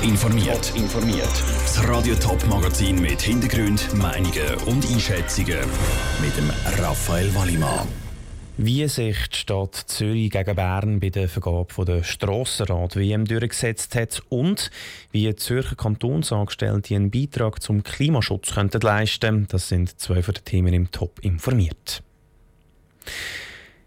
Top informiert. informiert. Das Radio Top Magazin mit Hintergrund, Meinungen und Einschätzungen mit dem Raphael Wallimann. Wie sich die Stadt Zürich gegen Bern bei der Vergabe der Strassenrat WM durchgesetzt hat und wie die Zürcher Kantonsangestellte einen Beitrag zum Klimaschutz könnten leisten, das sind zwei von den Themen im Top informiert.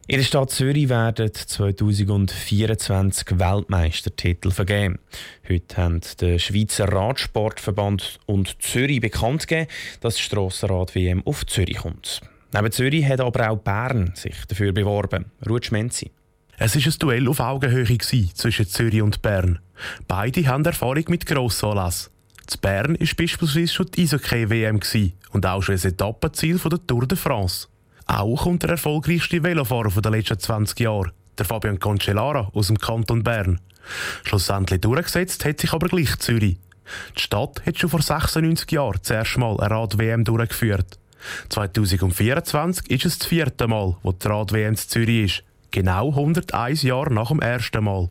In der Stadt Zürich werden 2024 Weltmeistertitel vergeben. Heute haben der Schweizer Radsportverband und Zürich bekannt gegeben, dass die Strassenrad-WM auf Zürich kommt. Neben Zürich hat aber auch Bern sich dafür beworben. Ruth Schmenzi. Es war ein Duell auf Augenhöhe zwischen Zürich und Bern. Beide haben Erfahrung mit Grossanlass. In Bern war beispielsweise schon die Eishockey-WM und auch schon ein Etappenziel der Tour de France. Auch kommt der erfolgreichste Velofahrer der letzten 20 Jahre, der Fabian Concellara aus dem Kanton Bern. Schlussendlich durchgesetzt hat sich aber gleich Zürich. Die Stadt hat schon vor 96 Jahren zuerst mal eine Rad-WM durchgeführt. 2024 ist es das vierte Mal, wo die Rad-WM in Zürich ist. Genau 101 Jahre nach dem ersten Mal.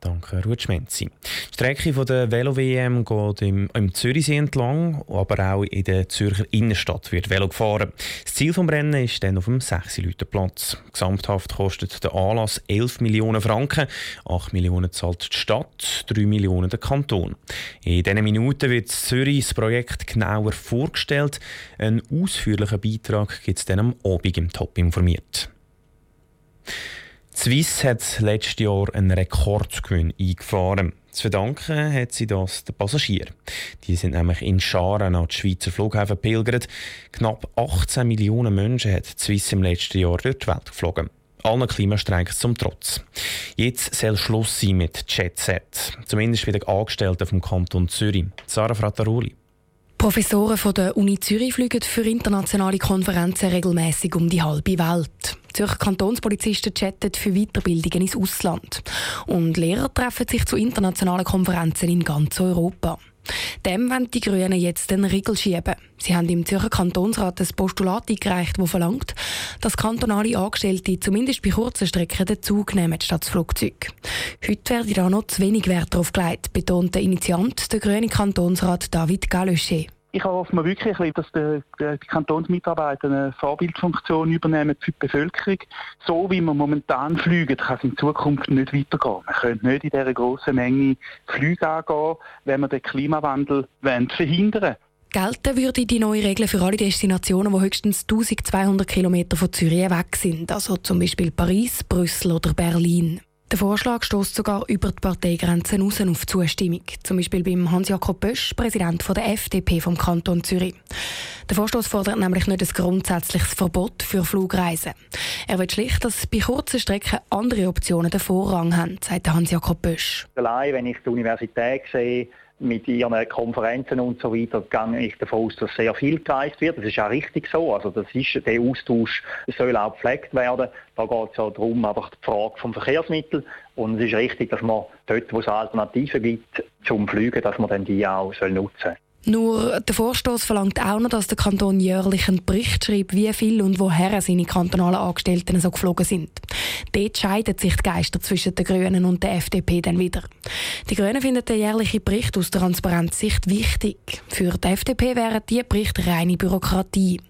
Danke, Ruth Schmenzi. Die Strecke der Velo-WM geht im, im Zürichsee entlang, aber auch in der Zürcher Innenstadt wird Velo gefahren. Das Ziel des Rennen ist dann auf dem 6 Platz. Gesamthaft kostet der Anlass 11 Millionen Franken. 8 Millionen zahlt die Stadt, 3 Millionen der Kanton. In diesen Minuten wird Zürich das Projekt genauer vorgestellt. Einen ausführlichen Beitrag gibt es dann am Abend im Top informiert. Swiss hat letztes Jahr einen Rekordgewinn eingefahren. Zu verdanken hat sie das den Passagieren. Die sind nämlich in Scharen an die Schweizer Flughäfen pilgert. Knapp 18 Millionen Menschen hat Swiss im letzten Jahr durch die Welt geflogen. Allen Klimastreiks zum Trotz. Jetzt soll Schluss sein mit Jet Set. Zumindest bei den Angestellten vom Kanton Zürich. Sarah Frattaroli. Professoren von der Uni Zürich fliegen für internationale Konferenzen regelmäßig um die halbe Welt. Zürcher Kantonspolizisten chatten für Weiterbildungen ins Ausland. Und Lehrer treffen sich zu internationalen Konferenzen in ganz Europa. Dem wollen die Grünen jetzt den Riegel schieben. Sie haben im Zürcher Kantonsrat ein Postulat eingereicht, das verlangt, dass kantonale Angestellte zumindest bei kurzen Strecken den Zug nehmen statt das Flugzeug. Heute werde da noch zu wenig Wert darauf gelegt, betont der Initiant, der grüne Kantonsrat David Galösche ich hoffe mir wirklich, dass die, Kantonsmitarbeiter eine Vorbildfunktion übernehmen für die Bevölkerung. So wie wir momentan fliegen, kann es in Zukunft nicht weitergehen. Man könnte nicht in dieser grossen Menge Flüge angehen, wenn wir den Klimawandel verhindern wollen. Gelten würde die neue Regel für alle Destinationen, die höchstens 1200 Kilometer von Zürich weg sind, also zum Beispiel Paris, Brüssel oder Berlin. Der Vorschlag stößt sogar über die Parteigrenzen hinaus auf Zustimmung. Zum Beispiel beim Hans-Jakob Bösch, Präsident der FDP vom Kanton Zürich. Der Vorstoß fordert nämlich nicht ein grundsätzliches Verbot für Flugreisen. Er will schlicht, dass bei kurzen Strecken andere Optionen den Vorrang haben, sagt Hans-Jakob Bösch. Allein, wenn ich die Universität sehe, mit ihren Konferenzen und so weiter gehe ich davon aus, dass sehr viel gereist wird. Das ist auch richtig so. Also das ist, der Austausch soll auch gepflegt werden. Da geht es ja darum, einfach die Frage vom Verkehrsmittel. Und es ist richtig, dass man dort, wo es Alternativen gibt zum Flügen, dass man dann die auch nutzen soll. Nur der Vorstoß verlangt auch noch, dass der Kanton jährlich einen Bericht schreibt, wie viel und woher seine kantonalen Angestellten so geflogen sind. Dort scheiden sich die Geister zwischen den Grünen und der FDP dann wieder. Die Grünen finden den jährlichen Bericht aus Transparenzsicht wichtig. Für die FDP wären die Berichte reine Bürokratie.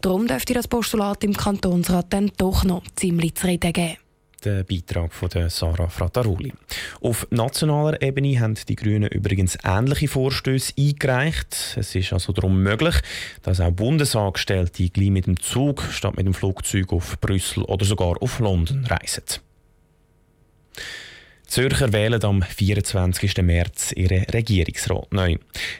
Darum dürfte das Postulat im Kantonsrat dann doch noch ziemlich zu reden geben der Beitrag von Sarah Frattaroli. Auf nationaler Ebene haben die Grünen übrigens ähnliche Vorstöße eingereicht. Es ist also darum möglich, dass auch Bundesangestellte gleich mit dem Zug statt mit dem Flugzeug auf Brüssel oder sogar auf London reisen. Zürcher wählen am 24. März ihren Regierungsrat neu.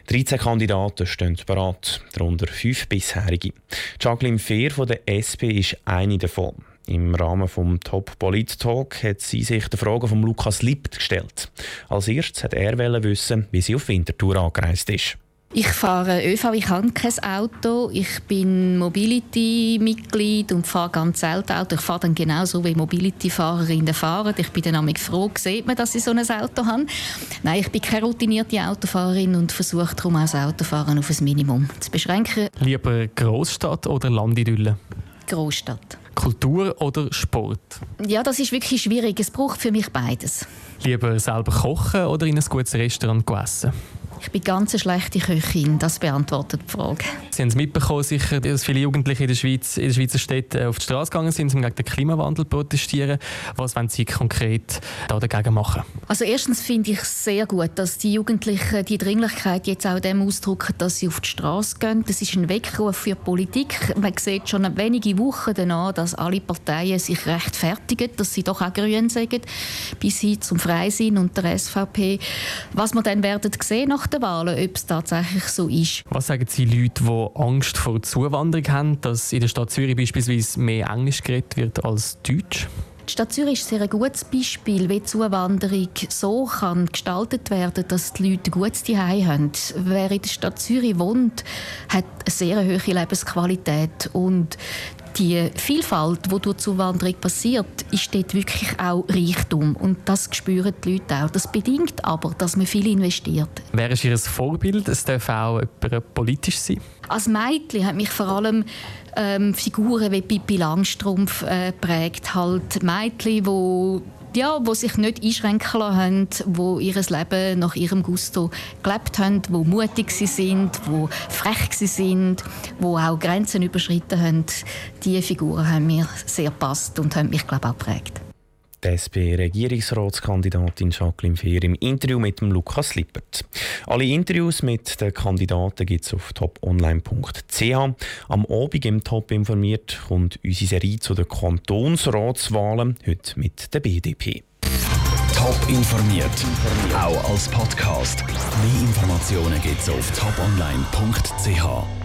13 Kandidaten stehen bereit, darunter fünf bisherige. Jacqueline Fehr von der SP ist eine davon. Im Rahmen des Top Polit Talk hat sie sich die Frage von Lukas Liebt gestellt. Als erstes hat er wissen, wie sie auf Winterthur angereist ist. Ich fahre ÖV, ich habe kein Auto. Ich bin Mobility-Mitglied und fahre ganz selten Auto. Ich fahre dann genauso wie Mobility-Fahrerinnen fahren. Ich bin dann froh, sieht man, dass ich so ein Auto habe. Nein, ich bin keine routinierte Autofahrerin und versuche darum auch das Autofahren auf ein Minimum zu beschränken. Lieber Großstadt oder Landidylle? Großstadt. Kultur oder Sport? Ja, das ist wirklich schwierig. Es braucht für mich beides. Lieber selber kochen oder in ein gutes Restaurant essen? Ich bin ganz eine schlechte Köchin, das beantwortet die Frage. Sie haben es mitbekommen, sicher, dass viele Jugendliche in der Schweiz, in der Schweizer Städte auf die Straße gegangen sind, um gegen den Klimawandel zu protestieren. Was wollen Sie konkret dagegen machen? Also erstens finde ich es sehr gut, dass die Jugendlichen die Dringlichkeit jetzt auch dem ausdrücken, dass sie auf die Straße gehen. Das ist ein Weckruf für die Politik. Man sieht schon wenige Wochen danach, dass alle Parteien sich rechtfertigen, dass sie doch auch grün sagen, bis hin zum Freisinn und der SVP. Was wir dann werden sehen nach den Wahlen, ob es tatsächlich so ist. Was sagen Sie Leuten, die Angst vor Zuwanderung haben, dass in der Stadt Zürich beispielsweise mehr Englisch geredet wird als Deutsch? Die Stadt Zürich ist ein gutes Beispiel, wie Zuwanderung so kann gestaltet werden dass die Leute ein gutes Zuhause haben. Wer in der Stadt Zürich wohnt, hat eine sehr hohe Lebensqualität und die Vielfalt, die durch Zuwanderung passiert, ist dort wirklich auch Reichtum. Und das spüren die Leute auch. Das bedingt aber, dass man viel investiert. Wer ist Ihr Vorbild? Es darf auch politisch sein. Als Mädchen hat mich vor allem ähm, Figuren wie Pippi Langstrumpf äh, prägt. Halt Mädchen, die ja, wo sich nicht einschränken haben, wo ihr Leben nach ihrem Gusto gelebt haben, wo mutig sie sind, wo frech sie sind, wo auch Grenzen überschritten haben. Diese Figuren haben mir sehr passt und haben mich glaube auch geprägt die SP-Regierungsratskandidatin Jacqueline Fehr im Interview mit dem Lukas Lippert. Alle Interviews mit den Kandidaten gibt es auf toponline.ch. Am Abend im Top informiert kommt unsere Serie zu den Kantonsratswahlen, heute mit der BDP. Top informiert, auch als Podcast. Mehr Informationen gibt es auf toponline.ch.